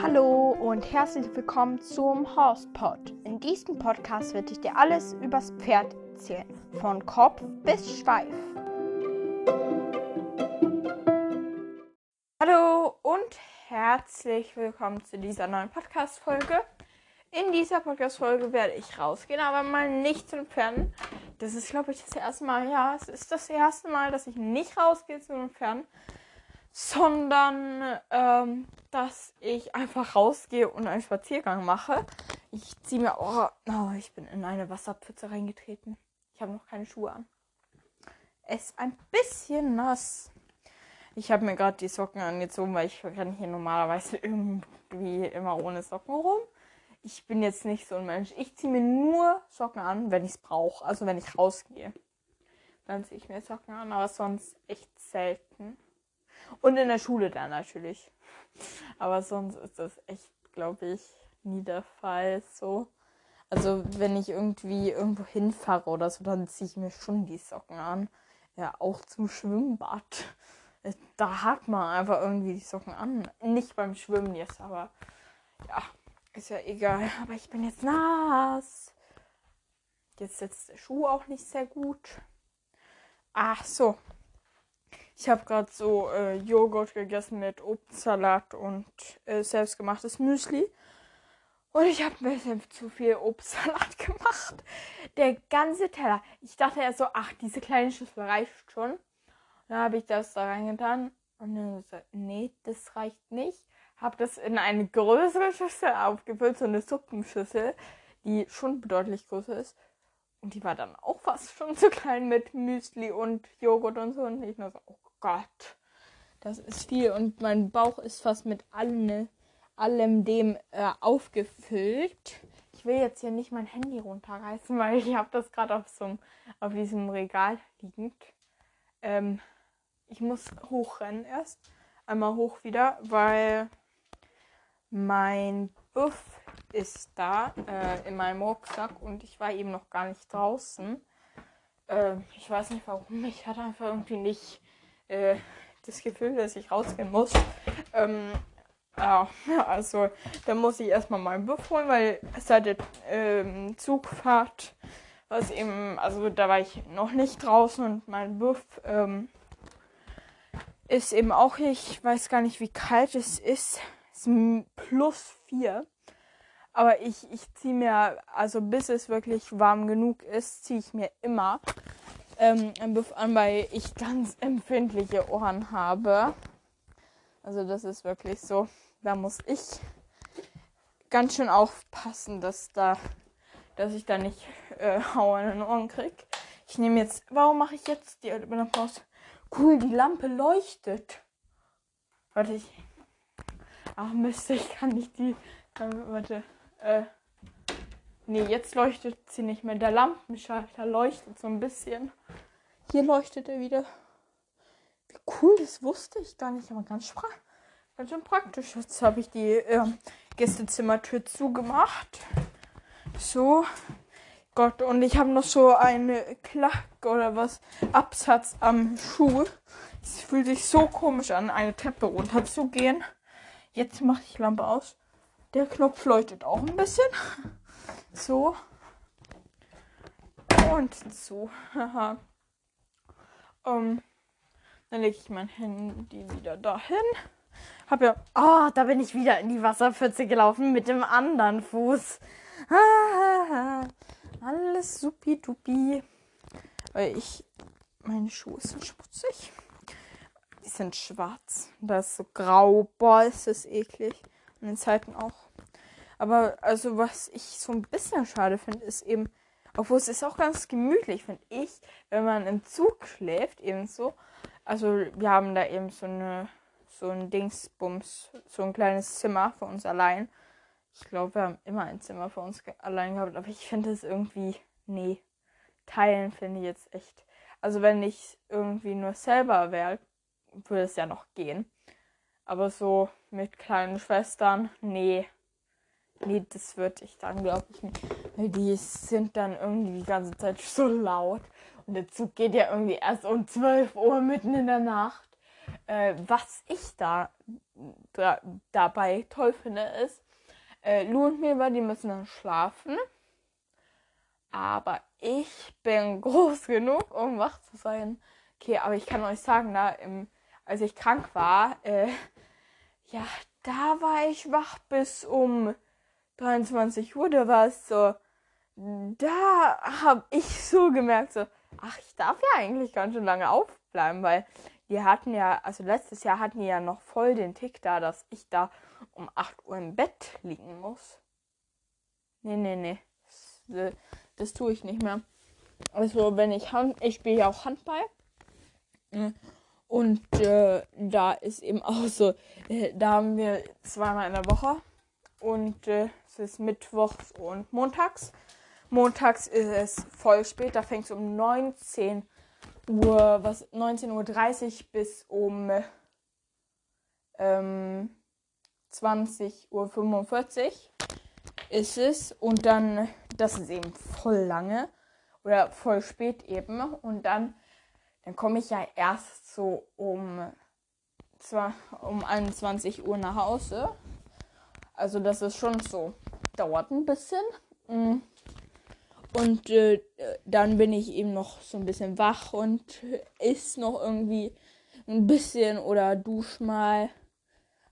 Hallo und herzlich willkommen zum Horsepod. In diesem Podcast werde ich dir alles übers Pferd erzählen, von Kopf bis Schweif. Hallo und herzlich willkommen zu dieser neuen Podcast-Folge. In dieser Podcast-Folge werde ich rausgehen, aber mal nicht zum Pferden. Das ist, glaube ich, das erste Mal, ja, es ist das erste Mal, dass ich nicht rausgehe zu den Pferden, sondern ähm, dass ich einfach rausgehe und einen Spaziergang mache. Ich ziehe mir, oh, oh, ich bin in eine Wasserpfütze reingetreten. Ich habe noch keine Schuhe an. Es ist ein bisschen nass. Ich habe mir gerade die Socken angezogen, weil ich renne hier normalerweise irgendwie immer ohne Socken rum ich bin jetzt nicht so ein Mensch. Ich ziehe mir nur Socken an, wenn ich es brauche. Also wenn ich rausgehe. Dann ziehe ich mir Socken an, aber sonst echt selten. Und in der Schule dann natürlich. Aber sonst ist das echt, glaube ich, nie der Fall so. Also wenn ich irgendwie irgendwo hinfahre oder so, dann ziehe ich mir schon die Socken an. Ja, auch zum Schwimmbad. Da hat man einfach irgendwie die Socken an. Nicht beim Schwimmen jetzt, aber ja. Ist ja egal. Aber ich bin jetzt nass. Jetzt sitzt der Schuh auch nicht sehr gut. Ach so. Ich habe gerade so äh, Joghurt gegessen mit Obstsalat und äh, selbstgemachtes Müsli. Und ich habe ein bisschen zu viel Obstsalat gemacht. Der ganze Teller. Ich dachte ja so, ach, diese kleine Schüssel reicht schon. Dann habe ich das da reingetan. Und dann gesagt, nee, das reicht nicht habe das in eine größere Schüssel aufgefüllt, so eine Suppenschüssel, die schon bedeutlich größer ist. Und die war dann auch fast schon zu klein mit Müsli und Joghurt und so. Und ich nur so, oh Gott, das ist viel. Und mein Bauch ist fast mit allem, allem dem äh, aufgefüllt. Ich will jetzt hier nicht mein Handy runterreißen, weil ich habe das gerade auf so auf diesem Regal liegend. Ähm, ich muss hochrennen erst. Einmal hoch wieder, weil mein Buff ist da äh, in meinem Rucksack und ich war eben noch gar nicht draußen. Äh, ich weiß nicht warum. Ich hatte einfach irgendwie nicht äh, das Gefühl, dass ich rausgehen muss. Ähm, ja, also da muss ich erstmal meinen Buff holen, weil seit der ähm, Zugfahrt was eben, also da war ich noch nicht draußen und mein Buff ähm, ist eben auch, ich weiß gar nicht, wie kalt es ist plus 4. Aber ich, ich ziehe mir, also bis es wirklich warm genug ist, ziehe ich mir immer ähm, ein Buff an, weil ich ganz empfindliche Ohren habe. Also das ist wirklich so. Da muss ich ganz schön aufpassen, dass da, dass ich da nicht äh, Hau in den Ohren krieg. Ich nehme jetzt, warum mache ich jetzt die Lampe aus? Cool, die Lampe leuchtet. Warte, ich Ach Mist, ich kann nicht die. Ähm, warte. Äh. Nee, jetzt leuchtet sie nicht mehr. Der Lampenschalter leuchtet so ein bisschen. Hier leuchtet er wieder. Wie cool, das wusste ich gar nicht. Aber ganz, ganz schön praktisch. Jetzt habe ich die äh, Gästezimmertür zugemacht. So. Gott, und ich habe noch so eine Klack oder was Absatz am Schuh. Es fühlt sich so komisch an, eine Treppe runterzugehen. Jetzt mache ich Lampe aus. Der Knopf leuchtet auch ein bisschen. So. Und so. Haha. um, dann lege ich mein Handy wieder dahin. Hab ja. Oh, da bin ich wieder in die Wasserpfütze gelaufen mit dem anderen Fuß. Alles supi-dupi. Weil ich. Meine Schuhe sind schmutzig. Die sind schwarz. Das ist so grau. Boah, ist das eklig. An den Zeiten auch. Aber also was ich so ein bisschen schade finde, ist eben, obwohl es ist auch ganz gemütlich, finde ich, wenn man im Zug schläft, eben so. Also wir haben da eben so eine so ein Dingsbums, so ein kleines Zimmer für uns allein. Ich glaube, wir haben immer ein Zimmer für uns allein gehabt, aber ich finde es irgendwie, nee, teilen finde ich jetzt echt. Also wenn ich irgendwie nur selber wäre, würde es ja noch gehen. Aber so mit kleinen Schwestern, nee. Nee, das würde ich dann, glaube ich, nicht. Weil die sind dann irgendwie die ganze Zeit so laut. Und der Zug geht ja irgendwie erst um 12 Uhr mitten in der Nacht. Äh, was ich da, da dabei toll finde, ist, äh, Lou und Milva, die müssen dann schlafen. Aber ich bin groß genug, um wach zu sein. Okay, aber ich kann euch sagen, da im, als ich krank war, äh, ja, da war ich wach bis um 23 Uhr. War es so, da habe ich so gemerkt, so, ach, ich darf ja eigentlich ganz schön lange aufbleiben, weil die hatten ja, also letztes Jahr hatten die ja noch voll den Tick da, dass ich da um 8 Uhr im Bett liegen muss. Nee, nee, nee. Das, äh, das tue ich nicht mehr. Also, wenn ich ich spiele ja auch Handball. Und äh, da ist eben auch so, äh, da haben wir zweimal in der Woche. Und äh, es ist mittwochs und montags. Montags ist es voll spät, da fängt es um 19 Uhr, was 19.30 Uhr bis um ähm, 20.45 Uhr ist es. Und dann, das ist eben voll lange oder voll spät eben. Und dann, dann komme ich ja erst so um, zwar um 21 Uhr nach Hause. Also das ist schon so, dauert ein bisschen. Mm. Und äh, dann bin ich eben noch so ein bisschen wach und isst noch irgendwie ein bisschen oder dusch mal.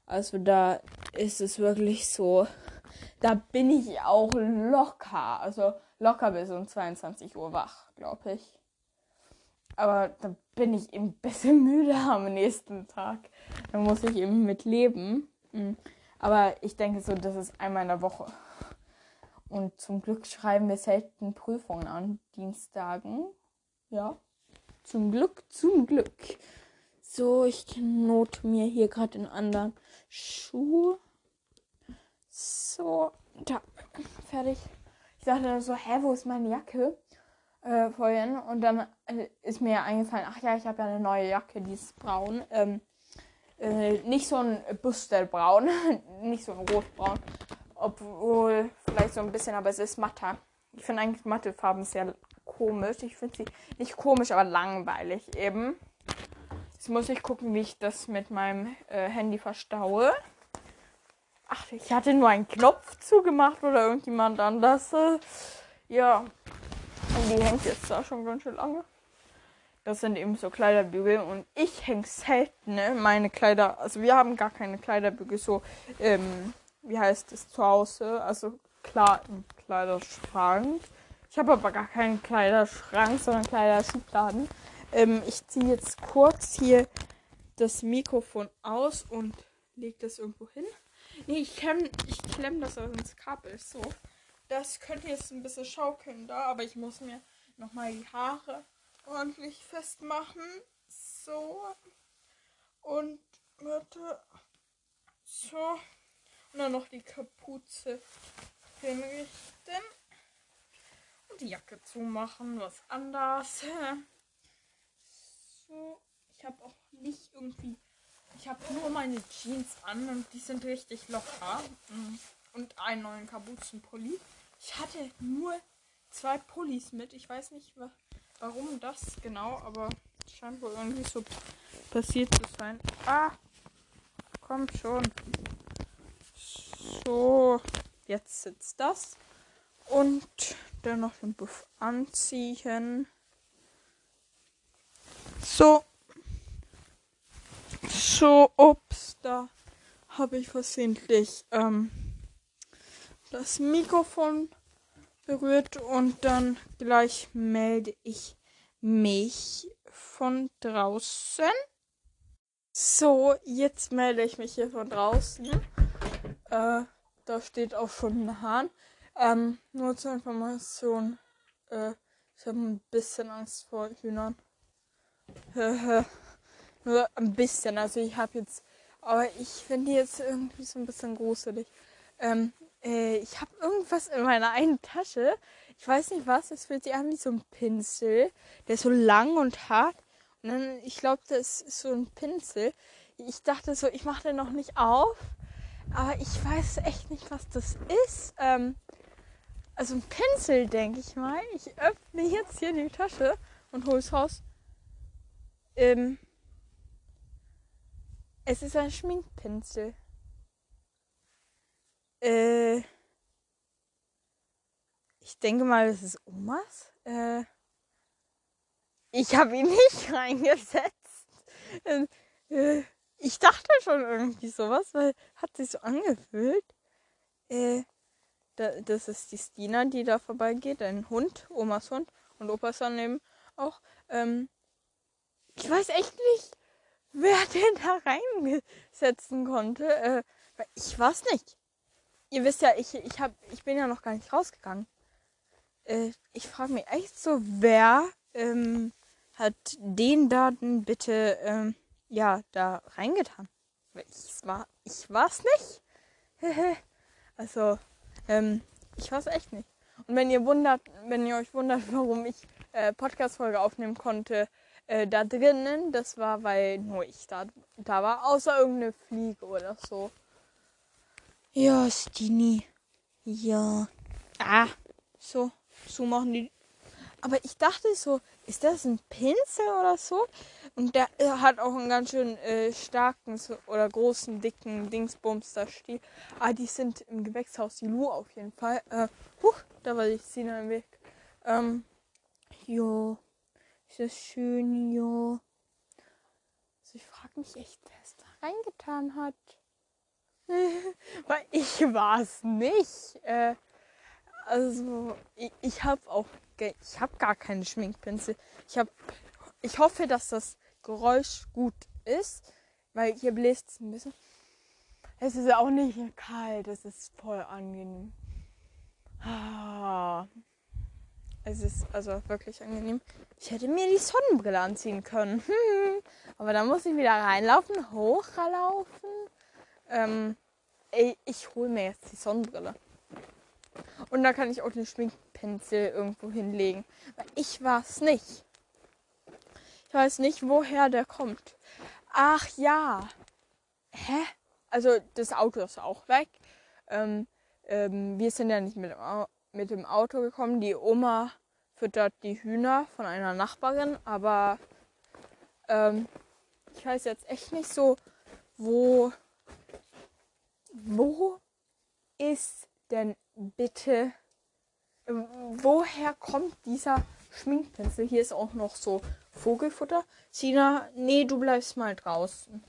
Also da ist es wirklich so, da bin ich auch locker, also locker bis um 22 Uhr wach, glaube ich. Aber da bin ich eben ein bisschen müde am nächsten Tag. Da muss ich eben mit leben. Mm. Aber ich denke so, das ist einmal in der Woche. Und zum Glück schreiben wir selten Prüfungen an Dienstagen. Ja. Zum Glück, zum Glück. So, ich knote mir hier gerade den anderen Schuh. So, da. Fertig. Ich dachte dann so, hä, wo ist meine Jacke? Äh, vorhin. Und dann äh, ist mir eingefallen, ach ja, ich habe ja eine neue Jacke, die ist braun. Ähm, äh, nicht so ein Bustelbraun, nicht so ein rotbraun, obwohl, vielleicht so ein bisschen, aber es ist matter. Ich finde eigentlich matte Farben sehr komisch. Ich finde sie nicht komisch, aber langweilig eben. Jetzt muss ich gucken, wie ich das mit meinem äh, Handy verstaue. Ach, ich hatte nur einen Knopf zugemacht oder irgendjemand anders. Äh, ja. Und die hängt jetzt da schon ganz schön lange. Das sind eben so Kleiderbügel und ich hänge selten ne, meine Kleider. Also wir haben gar keine Kleiderbügel so ähm, wie heißt es, zu Hause. Also klar, im Kleiderschrank. Ich habe aber gar keinen Kleiderschrank, sondern Kleiderschubladen. Ähm, ich ziehe jetzt kurz hier das Mikrofon aus und lege das irgendwo hin. Nee, ich klemme ich klemm das ins Kabel. So. Das könnte jetzt ein bisschen schaukeln da, aber ich muss mir nochmal die Haare ordentlich festmachen. So. Und warte. So. Und dann noch die Kapuze hinrichten. Und die Jacke zumachen, was anders. So, ich habe auch nicht irgendwie. Ich habe nur meine Jeans an und die sind richtig locker. Mm. Und einen neuen Kapuzenpulli. Ich hatte nur zwei Pullis mit. Ich weiß nicht, warum das genau, aber scheint wohl irgendwie so passiert zu sein. Ah, komm schon. So, jetzt sitzt das. Und dann noch den Buff anziehen. So. So, ups, da habe ich versehentlich ähm, das Mikrofon berührt und dann gleich melde ich mich von draußen. So, jetzt melde ich mich hier von draußen. Äh, da steht auch schon ein Hahn. Ähm, nur zur Information. Äh, ich habe ein bisschen Angst vor Hühnern. nur ein bisschen. Also ich habe jetzt. Aber ich finde die jetzt irgendwie so ein bisschen gruselig. Ähm, äh, ich habe irgendwas in meiner einen Tasche. Ich weiß nicht was. Es fühlt sich an wie so ein Pinsel. Der ist so lang und hart. Und dann, ich glaube, das ist so ein Pinsel. Ich dachte so, ich mache den noch nicht auf. Aber ich weiß echt nicht, was das ist. Ähm, also ein Pinsel, denke ich mal. Ich öffne jetzt hier die Tasche und hol's raus. Ähm, es ist ein Schminkpinsel. Äh, ich denke mal, das ist Omas. Äh, ich habe ihn nicht reingesetzt. Ähm, äh, ich dachte schon irgendwie sowas, weil hat sich so angefühlt. Äh, da, das ist die Stina, die da vorbeigeht, ein Hund, Omas Hund und Opas daneben auch. Ähm, ich weiß echt nicht, wer den da reinsetzen konnte. Äh, ich weiß nicht. Ihr wisst ja, ich, ich, hab, ich bin ja noch gar nicht rausgegangen. Äh, ich frage mich echt so, wer ähm, hat den Daten bitte ähm, ja da reingetan? Ich war, ich war's nicht. also, ähm, ich weiß echt nicht. Und wenn ihr wundert, wenn ihr euch wundert, warum ich äh, Podcast-Folge aufnehmen konnte, äh, da drinnen, das war, weil nur ich da, da war, außer irgendeine Fliege oder so. Ja, Stini. Ja. Ah, so, zumachen die. Aber ich dachte so, ist das ein Pinsel oder so? Und der hat auch einen ganz schön äh, starken so, oder großen, dicken Dingsbums da steht. Ah, die sind im Gewächshaus, die Lu auf jeden Fall. Äh, huch, da war die Szene im Weg. Ähm, jo. Ist das schön, jo. Also ich frage mich echt, wer es da reingetan hat. Weil ich war es nicht. Äh, also, ich, ich habe auch, ich habe gar keine Schminkpinsel. Ich habe, ich hoffe, dass das Geräusch gut ist, weil hier bläst es ein bisschen. Es ist auch nicht kalt, es ist voll angenehm. Ah. Es ist also wirklich angenehm. Ich hätte mir die Sonnenbrille anziehen können. Aber da muss ich wieder reinlaufen, hochlaufen. Ähm, ey, ich hole mir jetzt die Sonnenbrille. Und da kann ich auch den Schminkpinsel irgendwo hinlegen. Weil ich weiß nicht. Ich weiß nicht, woher der kommt. Ach ja. Hä? Also das Auto ist auch weg. Ähm, ähm, wir sind ja nicht mit dem, mit dem Auto gekommen. Die Oma füttert die Hühner von einer Nachbarin. Aber ähm, ich weiß jetzt echt nicht so, wo, wo ist denn bitte, woher kommt dieser Schminkpinsel? Hier ist auch noch so Vogelfutter. Sina, nee, du bleibst mal draußen.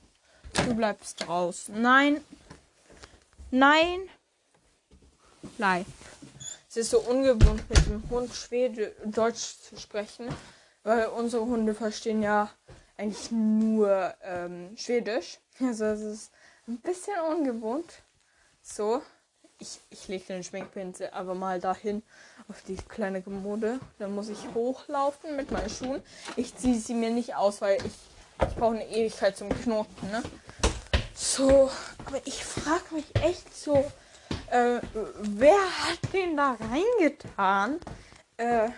Du bleibst draußen. Nein. Nein. Bleib. Es ist so ungewohnt, mit dem Hund Schwede Deutsch zu sprechen, weil unsere Hunde verstehen ja eigentlich nur ähm, Schwedisch. Also es ist ein bisschen ungewohnt. So ich, ich lege den Schminkpinsel aber mal dahin auf die kleine Kommode. Dann muss ich hochlaufen mit meinen Schuhen. Ich ziehe sie mir nicht aus, weil ich, ich brauche eine Ewigkeit zum Knoten. Ne? So, aber ich frage mich echt so, äh, wer hat den da reingetan? Äh,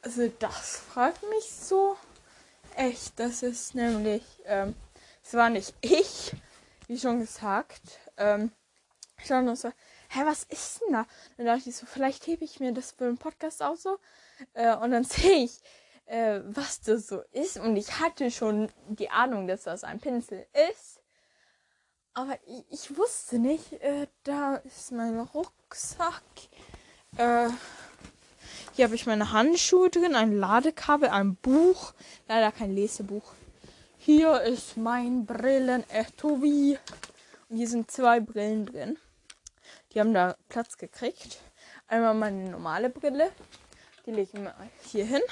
also das fragt mich so echt. Das ist nämlich, ähm, es war nicht ich, wie schon gesagt. Ähm, ich war so, hä, was ist denn da? Dann dachte ich so, vielleicht hebe ich mir das für den Podcast auch so. Äh, und dann sehe ich, äh, was das so ist. Und ich hatte schon die Ahnung, dass das ein Pinsel ist. Aber ich, ich wusste nicht, äh, da ist mein Rucksack. Äh, hier habe ich meine Handschuhe drin, ein Ladekabel, ein Buch. Leider kein Lesebuch. Hier ist mein Brillen-Etui. Und hier sind zwei Brillen drin. Die haben da Platz gekriegt. Einmal meine normale Brille. Die lege ich mal hier hin.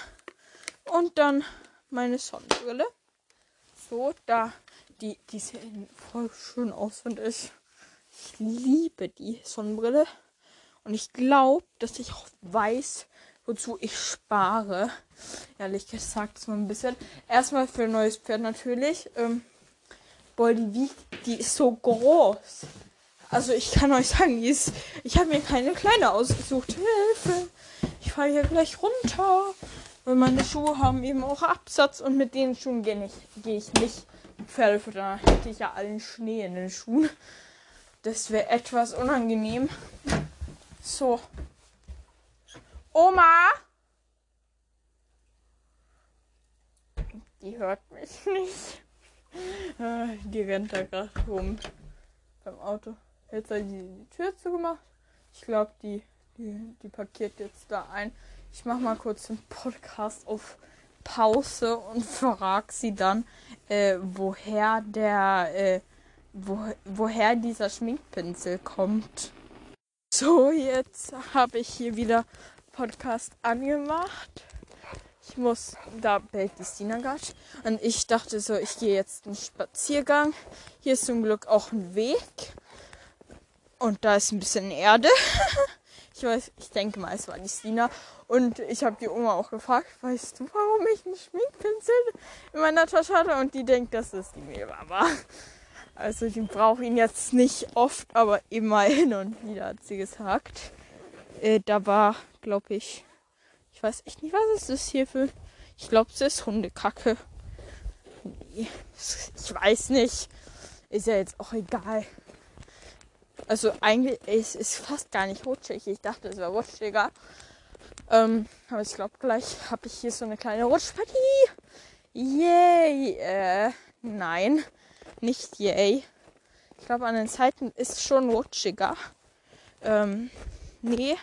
Und dann meine Sonnenbrille. So, da. Die, die sehen voll schön aus, finde ich. Ich liebe die Sonnenbrille. Und ich glaube, dass ich auch weiß, wozu ich spare. Ehrlich gesagt, so ein bisschen. Erstmal für ein neues Pferd natürlich. Ähm, boah, die wiegt, die ist so groß. Also ich kann euch sagen, ist, ich habe mir keine kleine ausgesucht. Hilfe! Ich falle hier gleich runter. Weil meine Schuhe haben eben auch Absatz und mit den Schuhen gehe ich, geh ich nicht Pferdefutter. Da hätte ich ja allen Schnee in den Schuhen. Das wäre etwas unangenehm. So. Oma! die hört mich nicht. Äh, die rennt da gerade rum beim Auto. Jetzt hat die, die Tür zugemacht. Ich glaube, die, die, die parkiert jetzt da ein. Ich mache mal kurz den Podcast auf Pause und frage sie dann, äh, woher der, äh, wo, woher dieser Schminkpinsel kommt. So, jetzt habe ich hier wieder Podcast angemacht. Ich muss, da bellt die Sinagatsch. Und ich dachte so, ich gehe jetzt einen Spaziergang. Hier ist zum Glück auch ein Weg. Und da ist ein bisschen Erde. ich weiß, ich denke mal, es war die Stina. Und ich habe die Oma auch gefragt, weißt du, warum ich einen Schminkpinsel in meiner Tasche hatte? Und die denkt, dass es die Mehlbaba. Also die brauche ihn jetzt nicht oft, aber immer hin und wieder hat sie gesagt. Äh, da war, glaube ich, ich weiß echt nicht, was ist das hier für. Ich glaube, es ist Hundekacke. Nee, ich weiß nicht. Ist ja jetzt auch egal. Also eigentlich ist es fast gar nicht rutschig. Ich dachte, es wäre rutschiger. Ähm, aber ich glaube, gleich habe ich hier so eine kleine Rutschpartie. Yay! Äh, nein nicht yay. Ich glaube, an den Seiten ist schon rutschiger. Ähm, nee.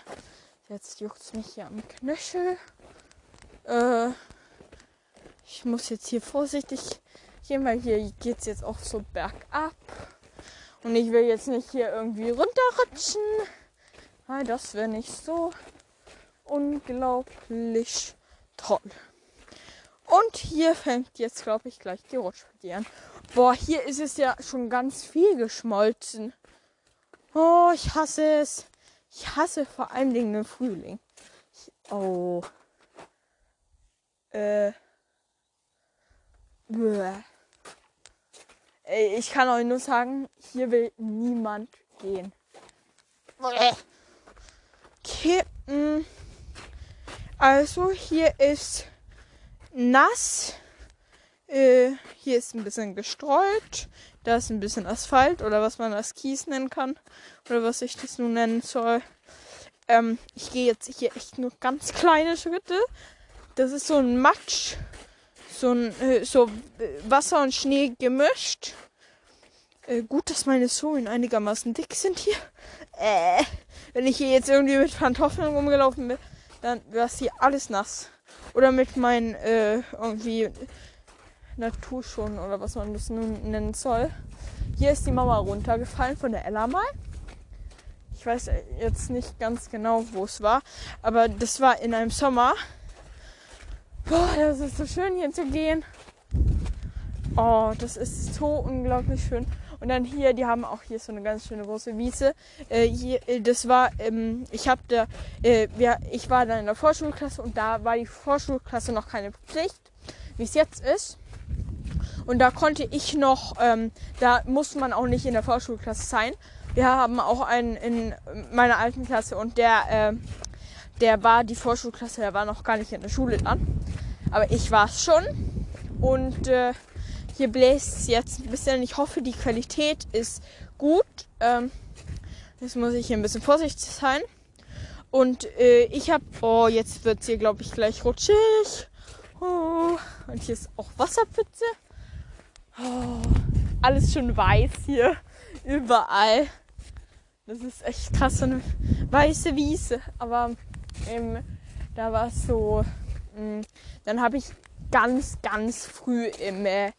Jetzt juckt es mich hier am Knöchel. Äh, ich muss jetzt hier vorsichtig gehen, weil hier geht es jetzt auch so bergab. Und ich will jetzt nicht hier irgendwie runterrutschen. Weil das wäre nicht so unglaublich toll. Und hier fängt jetzt, glaube ich, gleich die Rutschpartie an. Boah, hier ist es ja schon ganz viel geschmolzen. Oh, ich hasse es. Ich hasse vor allen Dingen den Frühling. Ich, oh. Äh. Bäh. Ey, ich kann euch nur sagen, hier will niemand gehen. Okay. Mm. Also hier ist nass. Äh, hier ist ein bisschen gestreut. Da ist ein bisschen Asphalt oder was man als Kies nennen kann. Oder was ich das nun nennen soll. Ähm, ich gehe jetzt hier echt nur ganz kleine Schritte. Das ist so ein Matsch. So ein äh, so Wasser und Schnee gemischt. Äh, gut, dass meine Sohlen einigermaßen dick sind hier. Äh, wenn ich hier jetzt irgendwie mit Pantoffeln rumgelaufen bin, dann wäre es hier alles nass. Oder mit meinen äh, irgendwie Naturschuhen oder was man das nun nennen soll. Hier ist die Mama runtergefallen von der Ella mal. Ich weiß jetzt nicht ganz genau, wo es war, aber das war in einem Sommer. Boah, das ist so schön hier zu gehen. Oh, das ist so unglaublich schön. Und dann hier, die haben auch hier so eine ganz schöne große Wiese. Äh, hier, äh, das war, ähm, ich habe da, äh, wir, ich war da in der Vorschulklasse und da war die Vorschulklasse noch keine Pflicht, wie es jetzt ist. Und da konnte ich noch, ähm, da musste man auch nicht in der Vorschulklasse sein. Wir haben auch einen in meiner alten Klasse und der, äh, der war die Vorschulklasse, der war noch gar nicht in der Schule dann. Aber ich war es schon. Und äh, hier bläst es jetzt ein bisschen. Ich hoffe, die Qualität ist gut. Ähm, jetzt muss ich hier ein bisschen vorsichtig sein. Und äh, ich habe, oh, jetzt wird es hier, glaube ich, gleich rutschig. Oh, und hier ist auch Wasserpfütze. Oh, alles schon weiß hier. Überall. Das ist echt krass, so eine weiße Wiese. Aber ähm, da war es so. Mh, mm, dann habe ich ganz, ganz früh im, äh,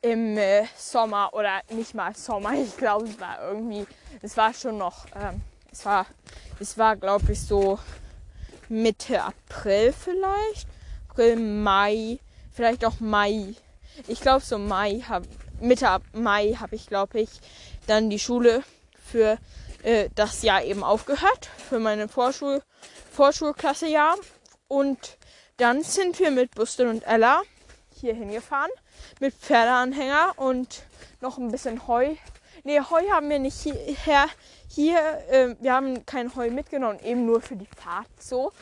im äh, Sommer oder nicht mal Sommer, ich glaube, es war irgendwie, es war schon noch, ähm, es war, es war, glaube ich, so Mitte April vielleicht. April, Mai, vielleicht auch Mai. Ich glaube, so Mai, hab, Mitte Mai habe ich, glaube ich, dann die Schule für äh, das Jahr eben aufgehört, für meine Vorschul Vorschulklasse-Jahr. Und dann sind wir mit Bustel und Ella hier hingefahren mit Pferdeanhänger und noch ein bisschen Heu. Ne, Heu haben wir nicht hierher. Hier, äh, wir haben kein Heu mitgenommen, eben nur für die Fahrt so.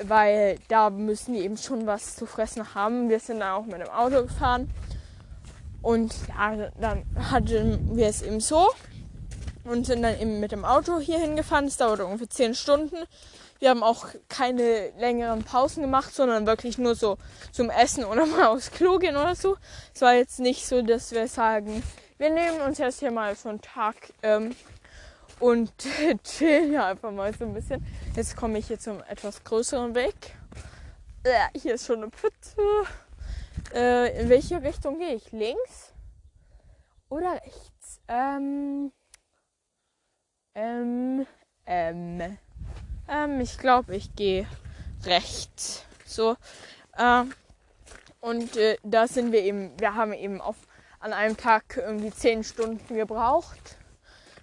Weil da müssen die eben schon was zu fressen haben. Wir sind dann auch mit dem Auto gefahren. Und ja, dann hatten wir es eben so. Und sind dann eben mit dem Auto hier hingefahren. Es dauerte ungefähr 10 Stunden. Wir haben auch keine längeren Pausen gemacht, sondern wirklich nur so zum Essen oder mal aufs Klo gehen oder so. Es war jetzt nicht so, dass wir sagen, wir nehmen uns jetzt hier mal so einen Tag ähm, und chillen ja einfach mal so ein bisschen. Jetzt komme ich hier zum etwas größeren Weg. Äh, hier ist schon eine Pfütze. Äh, in welche Richtung gehe ich? Links oder rechts? Ähm, ähm, ähm, ähm ich glaube, ich gehe rechts. So. Ähm, und äh, da sind wir eben, wir haben eben auf, an einem Tag irgendwie zehn Stunden gebraucht.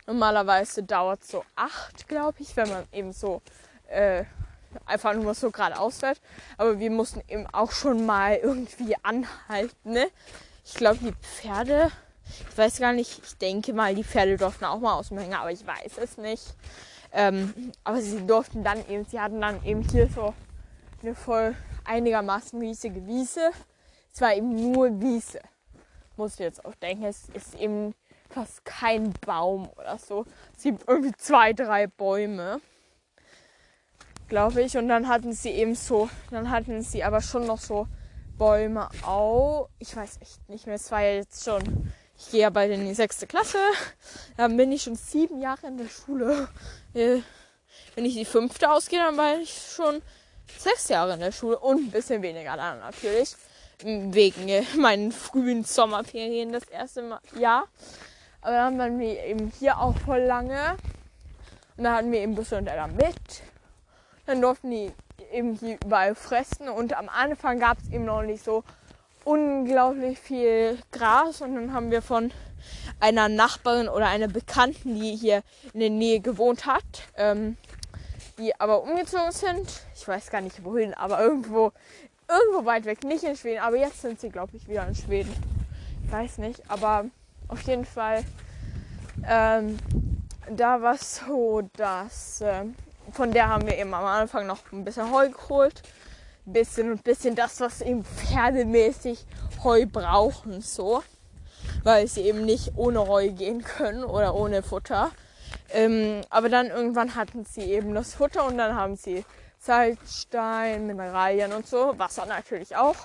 Normalerweise dauert so acht, glaube ich, wenn man eben so äh, einfach nur so geradeaus fährt. Aber wir mussten eben auch schon mal irgendwie anhalten. Ne? Ich glaube, die Pferde, ich weiß gar nicht, ich denke mal, die Pferde durften auch mal aus dem Hänger, aber ich weiß es nicht. Ähm, aber sie durften dann eben, sie hatten dann eben hier so eine voll einigermaßen riesige Wiese. Es war eben nur Wiese. Muss ich jetzt auch denken. Es ist eben fast kein Baum oder so. Es gibt irgendwie zwei, drei Bäume. Glaube ich. Und dann hatten sie eben so, dann hatten sie aber schon noch so Bäume auch. Ich weiß echt nicht mehr. Es war ja jetzt schon, ich gehe ja bald in die sechste Klasse. Dann bin ich schon sieben Jahre in der Schule. Äh, wenn ich die fünfte ausgehe, dann war ich schon sechs Jahre in der Schule und ein bisschen weniger dann natürlich. Wegen meinen frühen Sommerferien das erste Jahr. Aber dann waren wir eben hier auch voll lange. Und dann hatten wir eben Busse und Edda mit. Dann durften die eben hier überall fressen. Und am Anfang gab es eben noch nicht so unglaublich viel Gras. Und dann haben wir von einer Nachbarin oder einer Bekannten, die hier in der Nähe gewohnt hat, ähm, die aber umgezogen sind. Ich weiß gar nicht wohin, aber irgendwo, irgendwo weit weg, nicht in Schweden. Aber jetzt sind sie, glaube ich, wieder in Schweden. Ich weiß nicht, aber auf jeden Fall, ähm, da war es so, dass äh, von der haben wir eben am Anfang noch ein bisschen Heu geholt. Bisschen und bisschen das, was eben pferdemäßig Heu brauchen, so. Weil sie eben nicht ohne Heu gehen können oder ohne Futter. Ähm, aber dann irgendwann hatten sie eben das Futter und dann haben sie Salzstein, Mineralien und so. Wasser natürlich auch.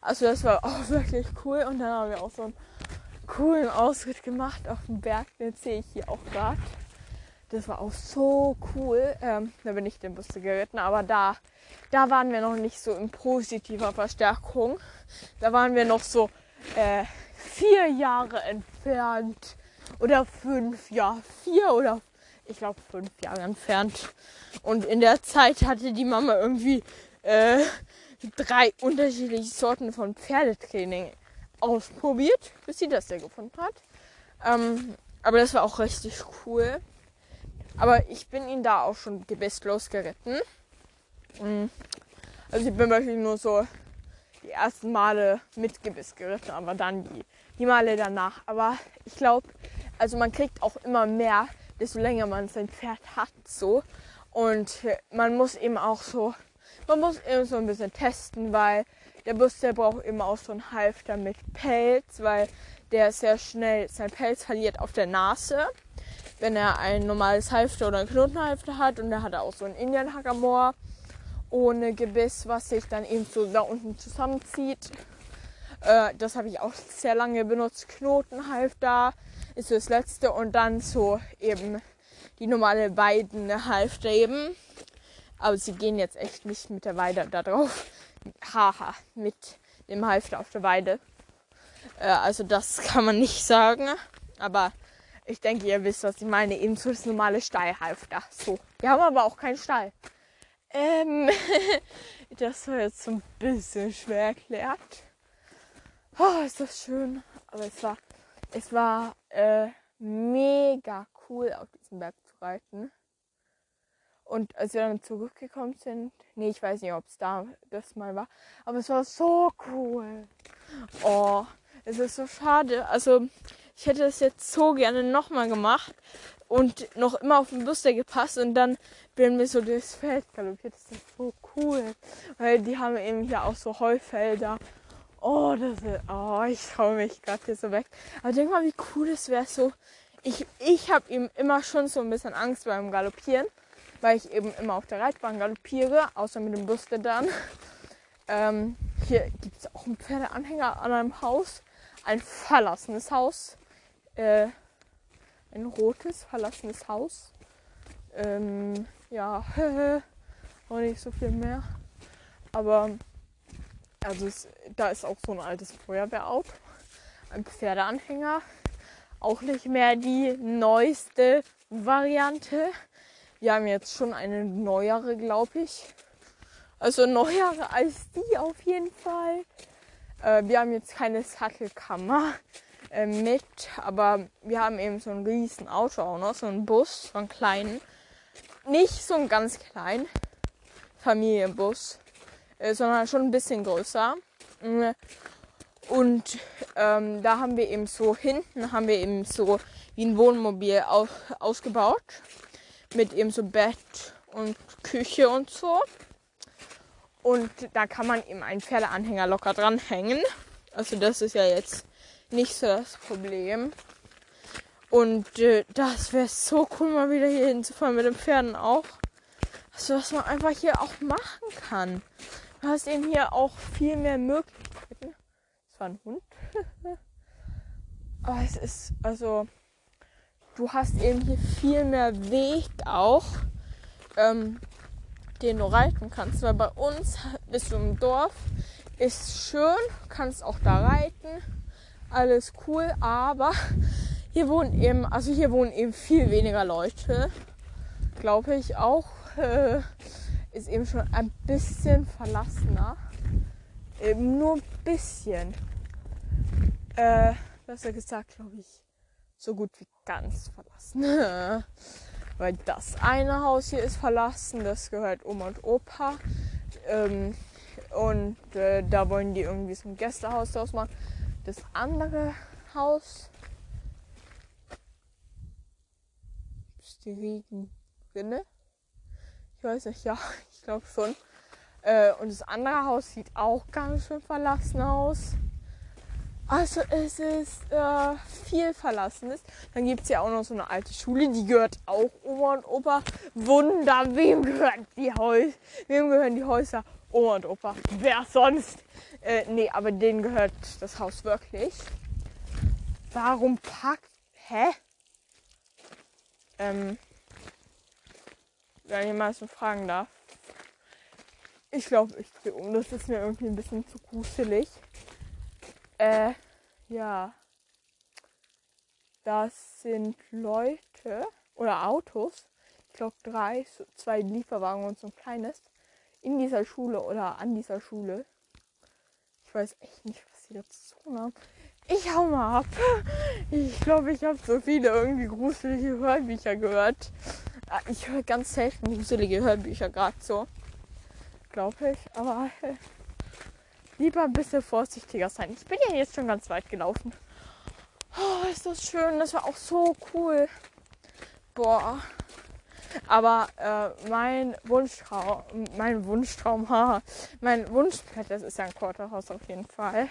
Also das war auch wirklich cool. Und dann haben wir auch so ein coolen Ausritt gemacht auf dem Berg. Den sehe ich hier auch gerade. Das war auch so cool. Ähm, da bin ich den Bus geritten, aber da, da waren wir noch nicht so in positiver Verstärkung. Da waren wir noch so äh, vier Jahre entfernt. Oder fünf, ja, vier oder ich glaube fünf Jahre entfernt. Und in der Zeit hatte die Mama irgendwie äh, drei unterschiedliche Sorten von Pferdetraining ausprobiert, bis sie das ja gefunden hat. Ähm, aber das war auch richtig cool. Aber ich bin ihn da auch schon gebisslos geritten. Mhm. Also ich bin wirklich nur so die ersten Male mit Gebiss geritten, aber dann die, die Male danach. Aber ich glaube, also man kriegt auch immer mehr, desto länger man sein Pferd hat, so. Und man muss eben auch so, man muss eben so ein bisschen testen, weil der Bus, der braucht immer auch so einen Halfter mit Pelz, weil der sehr schnell sein Pelz verliert auf der Nase. Wenn er ein normales Halfter oder ein Knotenhalfter hat und er hat auch so ein Indian Hackamore ohne Gebiss, was sich dann eben so da unten zusammenzieht. Äh, das habe ich auch sehr lange benutzt. Knotenhalfter ist so das letzte und dann so eben die normale Weidenhalfter eben. Aber sie gehen jetzt echt nicht mit der Weide da drauf haha, mit dem Halfter auf der Weide. Äh, also das kann man nicht sagen. Aber ich denke, ihr wisst, was ich meine. Eben so das normale Stallhalfter. So. Wir haben aber auch keinen Stall. Ähm, das war jetzt so ein bisschen schwer erklärt. Oh, ist das schön. Aber es war, es war äh, mega cool, auf diesem Berg zu reiten. Und als wir dann zurückgekommen sind, nee, ich weiß nicht, ob es da das mal war, aber es war so cool. Oh, es ist so schade. Also, ich hätte es jetzt so gerne nochmal gemacht und noch immer auf den Buster gepasst und dann bin wir so durchs Feld galoppiert. Das ist so cool. Weil die haben eben hier auch so Heufelder. Oh, das ist, oh, ich traue mich gerade hier so weg. Aber denk mal, wie cool es wäre, so ich, ich habe eben immer schon so ein bisschen Angst beim Galoppieren, weil ich eben immer auf der Reitbahn galoppiere, außer mit dem Buste dann. Ähm, hier gibt es auch einen Pferdeanhänger an einem Haus. Ein verlassenes Haus. Äh, ein rotes, verlassenes Haus. Ähm, ja, auch nicht so viel mehr. Aber also es, da ist auch so ein altes Feuerwehrauto. Ein Pferdeanhänger. Auch nicht mehr die neueste Variante. Wir haben jetzt schon eine neuere, glaube ich. Also neuere als die auf jeden Fall. Äh, wir haben jetzt keine Sattelkammer äh, mit, aber wir haben eben so ein riesen Auto auch noch, so einen Bus, so einen kleinen. Nicht so einen ganz kleinen Familienbus, äh, sondern schon ein bisschen größer. Mm. Und ähm, da haben wir eben so, hinten haben wir eben so wie ein Wohnmobil auf, ausgebaut. Mit eben so Bett und Küche und so. Und da kann man eben einen Pferdeanhänger locker dranhängen. Also das ist ja jetzt nicht so das Problem. Und äh, das wäre so cool, mal wieder hier hinzufahren mit den Pferden auch. Also was man einfach hier auch machen kann. Du hast eben hier auch viel mehr Möglichkeiten. Das war ein Hund. Aber es ist, also, du hast eben hier viel mehr Weg auch. Ähm, den du reiten kannst. Weil bei uns bist du im Dorf, ist schön, kannst auch da reiten, alles cool, aber hier wohnen eben, also hier wohnen eben viel weniger Leute, glaube ich auch. Äh, ist eben schon ein bisschen verlassener. Eben nur ein bisschen. Äh, besser gesagt, glaube ich, so gut wie ganz verlassen. Weil das eine Haus hier ist verlassen, das gehört Oma und Opa. Ähm, und äh, da wollen die irgendwie so ein Gästehaus draus machen. Das andere Haus ist die Regenrinne. Ich weiß nicht, ja, ich glaube schon. Äh, und das andere Haus sieht auch ganz schön verlassen aus. Also es ist äh, viel Verlassenes. Dann gibt es ja auch noch so eine alte Schule, die gehört auch Oma und Opa. Wunder, wem gehört die Häuser? Wem gehören die Häuser? Oma und Opa. Wer sonst? Äh, nee, aber denen gehört das Haus wirklich. Warum packt. Hä? Ähm. Wenn ich mal so fragen darf. Ich glaube, ich drehe um. Das ist mir irgendwie ein bisschen zu gruselig. Äh, ja. Das sind Leute oder Autos. Ich glaube drei, zwei Lieferwagen und so ein kleines. In dieser Schule oder an dieser Schule. Ich weiß echt nicht, was sie dazu haben. Ich hau mal ab. Ich glaube, ich habe so viele irgendwie gruselige Hörbücher gehört. Ah, ich höre ganz selten gruselige Hörbücher gerade so. Glaube ich. Aber äh, lieber ein bisschen vorsichtiger sein. Ich bin ja jetzt schon ganz weit gelaufen. Oh, ist das schön. Das war auch so cool. Boah. Aber äh, mein Wunschtraum, mein Wunschtraum, ha, mein Wunschpferd, das ist ja ein Quarterhaus auf jeden Fall.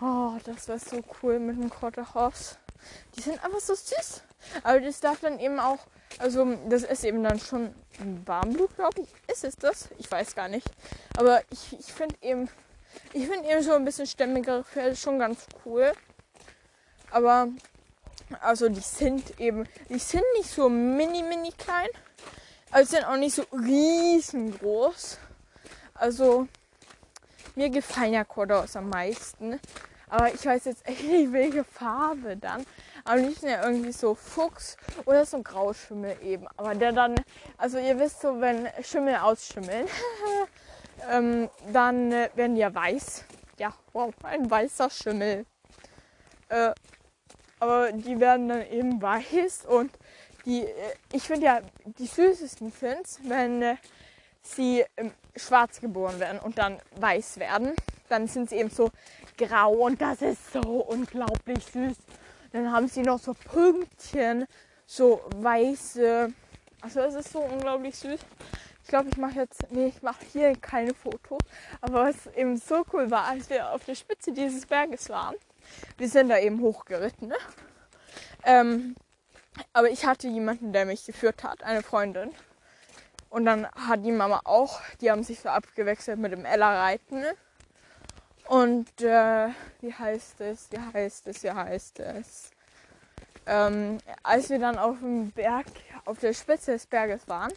Oh, das wäre so cool mit einem Quarterhaus. Die sind einfach so süß. Aber das darf dann eben auch, also das ist eben dann schon ein Warmblut, glaube ich. Ist es das? Ich weiß gar nicht. Aber ich, ich finde eben, ich finde eben so ein bisschen stämmigere Pferde schon ganz cool. Aber also die sind eben, die sind nicht so mini mini klein, aber sind auch nicht so riesengroß. Also mir gefallen ja Cordos am meisten. Aber ich weiß jetzt echt nicht, welche Farbe dann. Aber nicht ja irgendwie so Fuchs oder so ein Grauschimmel eben. Aber der dann, also ihr wisst so, wenn Schimmel ausschimmeln, ähm, dann äh, werden die ja weiß. Ja, wow, ein weißer Schimmel. Äh, aber die werden dann eben weiß und die, äh, ich finde ja, die süßesten sind wenn äh, sie schwarz geboren werden und dann weiß werden. Dann sind sie eben so grau und das ist so unglaublich süß. Dann haben sie noch so Pünktchen, so weiße. Also es ist so unglaublich süß glaube, ich mache jetzt, nee, ich mache hier keine Fotos. Aber was eben so cool war, als wir auf der Spitze dieses Berges waren, wir sind da eben hochgeritten, ne? Ähm, Aber ich hatte jemanden, der mich geführt hat, eine Freundin. Und dann hat die Mama auch, die haben sich so abgewechselt mit dem Ella-Reiten. Und äh, wie heißt es, wie heißt es, wie heißt es? Ähm, als wir dann auf dem Berg, auf der Spitze des Berges waren,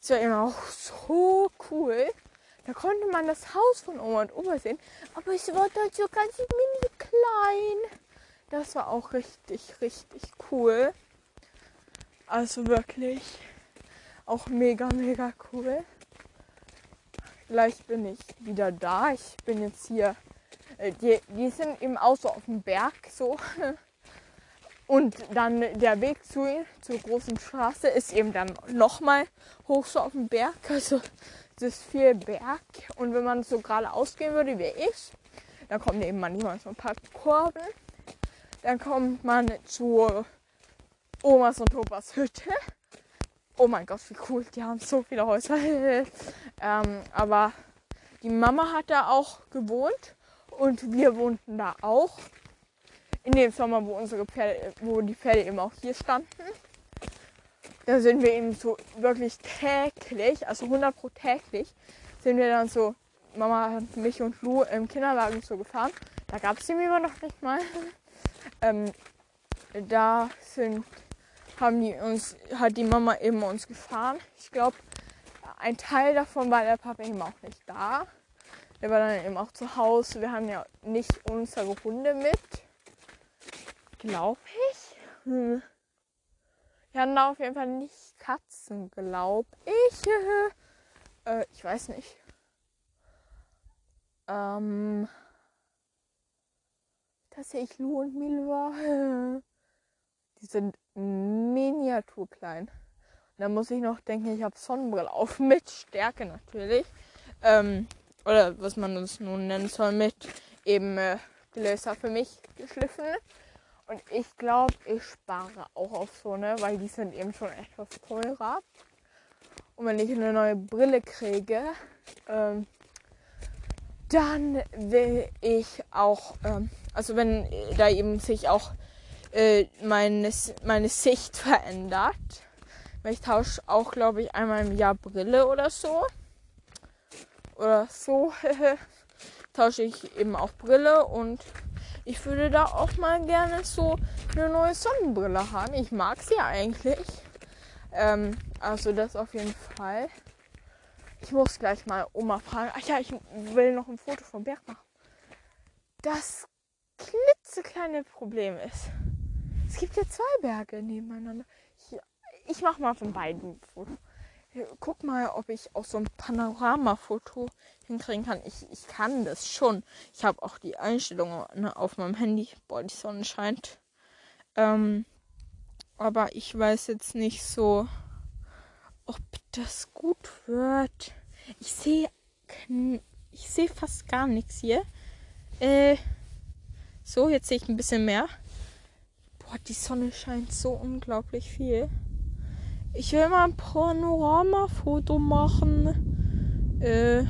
das war eben auch so cool. Da konnte man das Haus von Oma und Opa sehen, aber es war dann so ganz mini klein. Das war auch richtig, richtig cool. Also wirklich auch mega, mega cool. Gleich bin ich wieder da. Ich bin jetzt hier. Äh, die, die sind eben auch so auf dem Berg so. Und dann der Weg zu, zur großen Straße ist eben dann nochmal hoch so auf dem Berg. Also es viel Berg. Und wenn man so geradeaus gehen würde wie ich, dann kommen eben manchmal so ein paar Kurven. Dann kommt man zu Omas und Opas Hütte. Oh mein Gott, wie cool. Die haben so viele Häuser. ähm, aber die Mama hat da auch gewohnt und wir wohnten da auch. In dem Sommer, wo unsere Pferde, wo die Pferde eben auch hier standen. Da sind wir eben so wirklich täglich, also 100 pro täglich, sind wir dann so, Mama mich und Lou im Kinderwagen so gefahren. Da gab es die immer noch nicht mal. ähm, da sind, haben die uns, hat die Mama eben uns gefahren. Ich glaube, ein Teil davon war der Papa eben auch nicht da. Der war dann eben auch zu Hause. Wir haben ja nicht unsere Hunde mit. Glaube ich. Hm. Wir hatten da auf jeden Fall nicht Katzen, glaube ich. äh, ich weiß nicht. Ähm, tatsächlich Lu und Milva. Die sind miniaturklein. Da muss ich noch denken, ich habe Sonnenbrille auf mit Stärke natürlich. Ähm, oder was man das nun nennen soll, mit eben äh, Gläser für mich geschliffen. Und ich glaube, ich spare auch auf so eine, weil die sind eben schon etwas teurer. Und wenn ich eine neue Brille kriege, ähm, dann will ich auch, ähm, also wenn da eben sich auch äh, meine, meine Sicht verändert. Weil ich tausche auch, glaube ich, einmal im Jahr Brille oder so. Oder so tausche ich eben auch Brille und ich würde da auch mal gerne so eine neue Sonnenbrille haben. Ich mag sie eigentlich. Ähm, also das auf jeden Fall. Ich muss gleich mal Oma fragen. Ach ja, ich will noch ein Foto vom Berg machen. Das klitzekleine Problem ist, es gibt ja zwei Berge nebeneinander. Ich, ich mache mal von beiden ein Foto. Guck mal, ob ich auch so ein Panoramafoto hinkriegen kann. Ich, ich kann das schon. Ich habe auch die Einstellungen ne, auf meinem Handy. Boah, die Sonne scheint. Ähm, aber ich weiß jetzt nicht so, ob das gut wird. Ich sehe ich sehe fast gar nichts hier. Äh, so, jetzt sehe ich ein bisschen mehr. Boah, die Sonne scheint so unglaublich viel. Ich will mal ein Panoramafoto machen. Äh,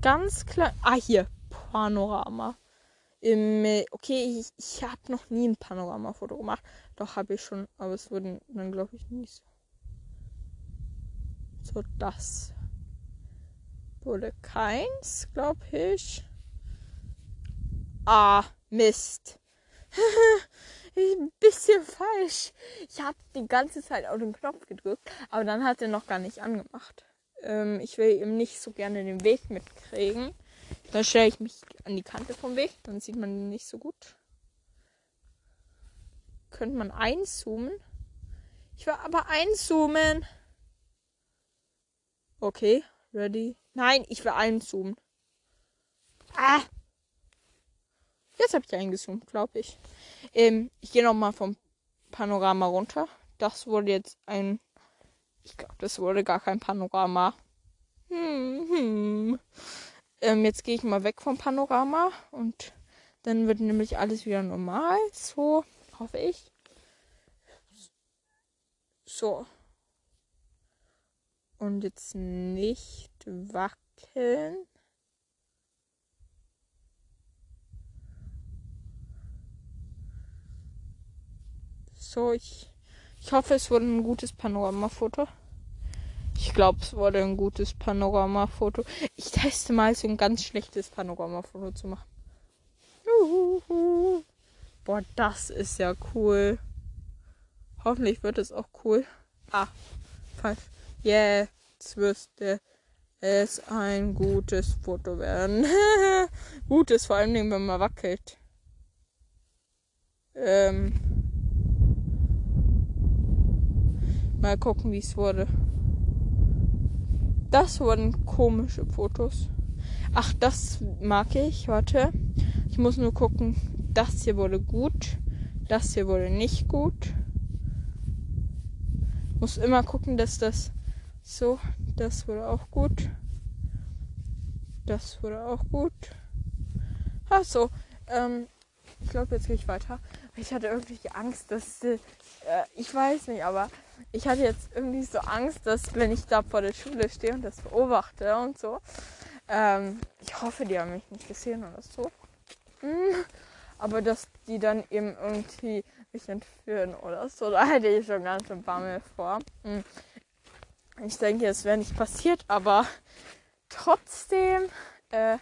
ganz klein. Ah, hier. Panorama. Im, okay, ich, ich habe noch nie ein Panoramafoto gemacht. Doch, habe ich schon. Aber es wurden dann, glaube ich, nicht so. So, das wurde keins, glaube ich. Ah, Mist. ein bisschen falsch. Ich habe die ganze Zeit auf den Knopf gedrückt, aber dann hat er noch gar nicht angemacht. Ähm, ich will ihm nicht so gerne den Weg mitkriegen. Dann stelle ich mich an die Kante vom Weg, dann sieht man ihn nicht so gut. Könnte man einzoomen? Ich will aber einzoomen. Okay, ready. Nein, ich will einzoomen. Ah! Jetzt habe ich eingezoomt, glaube ich. Ähm, ich gehe nochmal vom Panorama runter. Das wurde jetzt ein. Ich glaube, das wurde gar kein Panorama. Hm, hm. Ähm, jetzt gehe ich mal weg vom Panorama und dann wird nämlich alles wieder normal. So, hoffe ich. So. Und jetzt nicht wackeln. So, ich, ich hoffe, es wurde ein gutes Panoramafoto. Ich glaube, es wurde ein gutes Panoramafoto. Ich teste mal so ein ganz schlechtes Panoramafoto zu machen. Juhu. Boah, das ist ja cool. Hoffentlich wird es auch cool. Ah, falsch. Jetzt wüsste es ein gutes Foto werden. gutes, vor allem, wenn man wackelt. Ähm. Mal gucken, wie es wurde. Das wurden komische Fotos. Ach, das mag ich. Warte. Ich muss nur gucken. Das hier wurde gut. Das hier wurde nicht gut. Muss immer gucken, dass das so. Das wurde auch gut. Das wurde auch gut. Ach so. Ähm, ich glaube, jetzt gehe ich weiter. Ich hatte irgendwie Angst, dass. Äh, ich weiß nicht, aber ich hatte jetzt irgendwie so Angst, dass wenn ich da vor der Schule stehe und das beobachte und so, ähm, ich hoffe, die haben mich nicht gesehen oder so. Hm, aber dass die dann eben irgendwie mich entführen oder so, da hätte ich schon ganz schön Bammel vor. Hm. Ich denke, es wäre nicht passiert, aber trotzdem äh,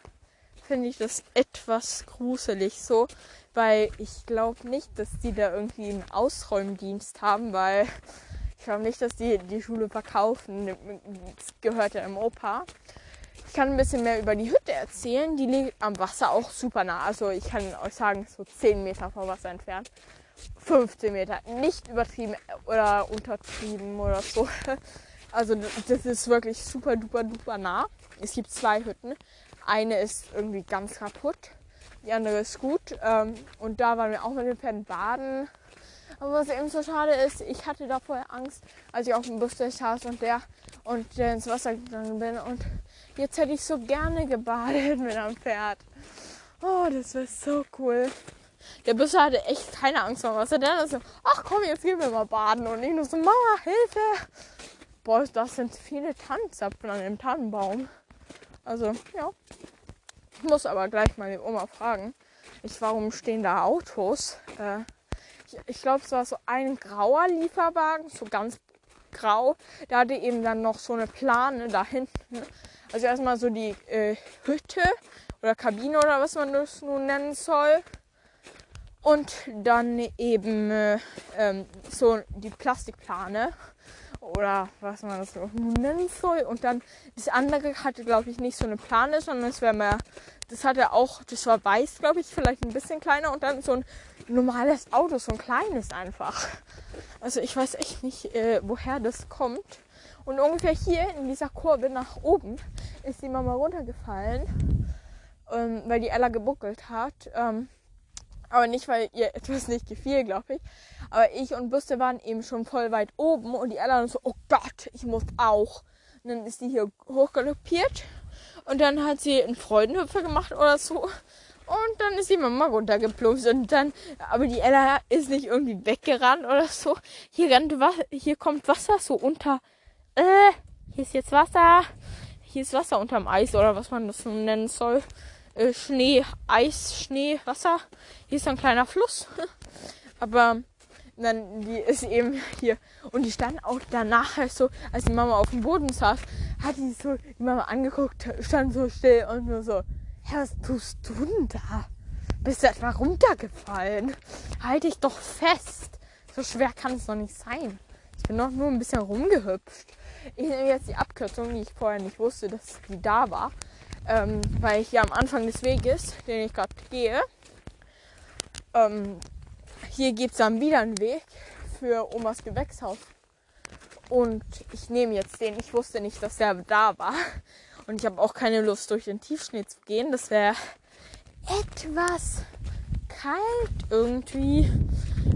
finde ich das etwas gruselig so, weil ich glaube nicht, dass die da irgendwie einen Ausräumdienst haben, weil ich glaube nicht, dass die die Schule verkaufen. Das gehört ja im Opa. Ich kann ein bisschen mehr über die Hütte erzählen. Die liegt am Wasser auch super nah. Also ich kann euch sagen, so 10 Meter vom Wasser entfernt. 15 Meter. Nicht übertrieben oder untertrieben oder so. Also das ist wirklich super duper duper nah. Es gibt zwei Hütten. Eine ist irgendwie ganz kaputt. Die andere ist gut. Ähm, und da waren wir auch mit den Pferden baden. Aber was eben so schade ist, ich hatte da vorher Angst, als ich auf dem Bus saß und der und der ins Wasser gegangen bin. Und jetzt hätte ich so gerne gebadet mit einem Pferd. Oh, das wäre so cool. Der Busser hatte echt keine Angst vor Wasser. Der so, ach komm, jetzt gehen wir mal baden. Und ich nur so, Mama, Hilfe. Boah, das sind viele Tannenzapfen an dem Tannenbaum. Also, ja. Ich muss aber gleich die Oma fragen. Ich, warum stehen da Autos? Äh, ich, glaube, es war so ein grauer Lieferwagen, so ganz grau. Der hatte eben dann noch so eine Plane da hinten. Also erstmal so die äh, Hütte oder Kabine oder was man das nun nennen soll. Und dann eben äh, ähm, so die Plastikplane oder was man das nun nennen soll. Und dann das andere hatte, glaube ich, nicht so eine Plane, sondern es wäre mehr, das hatte auch, das war weiß, glaube ich, vielleicht ein bisschen kleiner und dann so ein normales Auto, so ein kleines einfach. Also ich weiß echt nicht, äh, woher das kommt. Und ungefähr hier in dieser Kurve nach oben ist die Mama runtergefallen, ähm, weil die Ella gebuckelt hat. Ähm, aber nicht, weil ihr etwas nicht gefiel, glaube ich. Aber ich und Buste waren eben schon voll weit oben und die Ella so, oh Gott, ich muss auch. Und dann ist die hier hochgaloppiert und dann hat sie einen Freudenhüpfer gemacht oder so. Und dann ist die Mama runtergeplumpst und dann, aber die Ella ist nicht irgendwie weggerannt oder so. Hier rennt hier kommt Wasser so unter, äh, hier ist jetzt Wasser. Hier ist Wasser unterm Eis oder was man das nennen soll. Äh, Schnee, Eis, Schnee, Wasser. Hier ist ein kleiner Fluss. aber dann die ist eben hier und die stand auch danach so, als die Mama auf dem Boden saß, hat die so die Mama angeguckt, stand so still und nur so, Hä, was tust du denn da? Bist du etwa runtergefallen? Halt dich doch fest. So schwer kann es doch nicht sein. Ich bin doch nur ein bisschen rumgehüpft. Ich nehme jetzt die Abkürzung, die ich vorher nicht wusste, dass die da war. Ähm, weil ich hier am Anfang des Weges, den ich gerade gehe, ähm, hier gibt es dann wieder einen Weg für Omas Gewächshaus. Und ich nehme jetzt den. Ich wusste nicht, dass der da war. Und ich habe auch keine Lust, durch den Tiefschnee zu gehen. Das wäre etwas kalt irgendwie.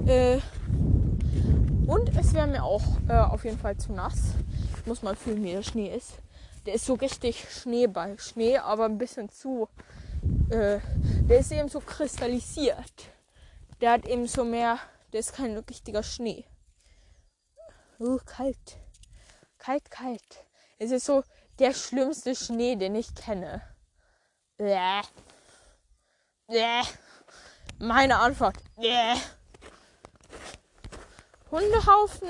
Äh, und es wäre mir auch äh, auf jeden Fall zu nass. Ich muss mal fühlen, wie der Schnee ist. Der ist so richtig Schneeball. Schnee, aber ein bisschen zu. Äh, der ist eben so kristallisiert. Der hat eben so mehr. Der ist kein richtiger Schnee. Uh, kalt. Kalt, kalt. Es ist so der schlimmste Schnee, den ich kenne. Bäh. Bäh. Meine Antwort. Bäh. Hundehaufen.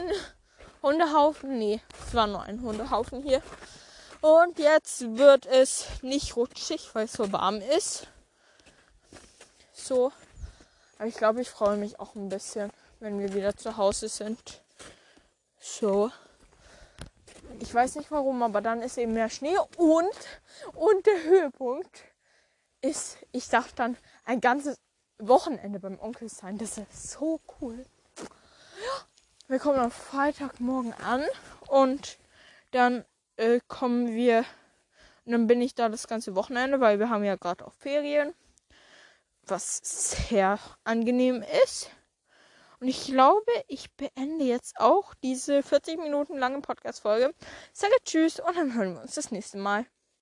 Hundehaufen, nee, es war nur ein Hundehaufen hier. Und jetzt wird es nicht rutschig, weil es so warm ist. So. Aber ich glaube, ich freue mich auch ein bisschen, wenn wir wieder zu Hause sind. So. Ich weiß nicht warum, aber dann ist eben mehr Schnee und, und der Höhepunkt ist, ich darf dann ein ganzes Wochenende beim Onkel sein. Das ist so cool. Wir kommen am Freitagmorgen an und dann äh, kommen wir, und dann bin ich da das ganze Wochenende, weil wir haben ja gerade auch Ferien, was sehr angenehm ist. Und ich glaube, ich beende jetzt auch diese 40 Minuten lange Podcast-Folge. Sage Tschüss und dann hören wir uns das nächste Mal.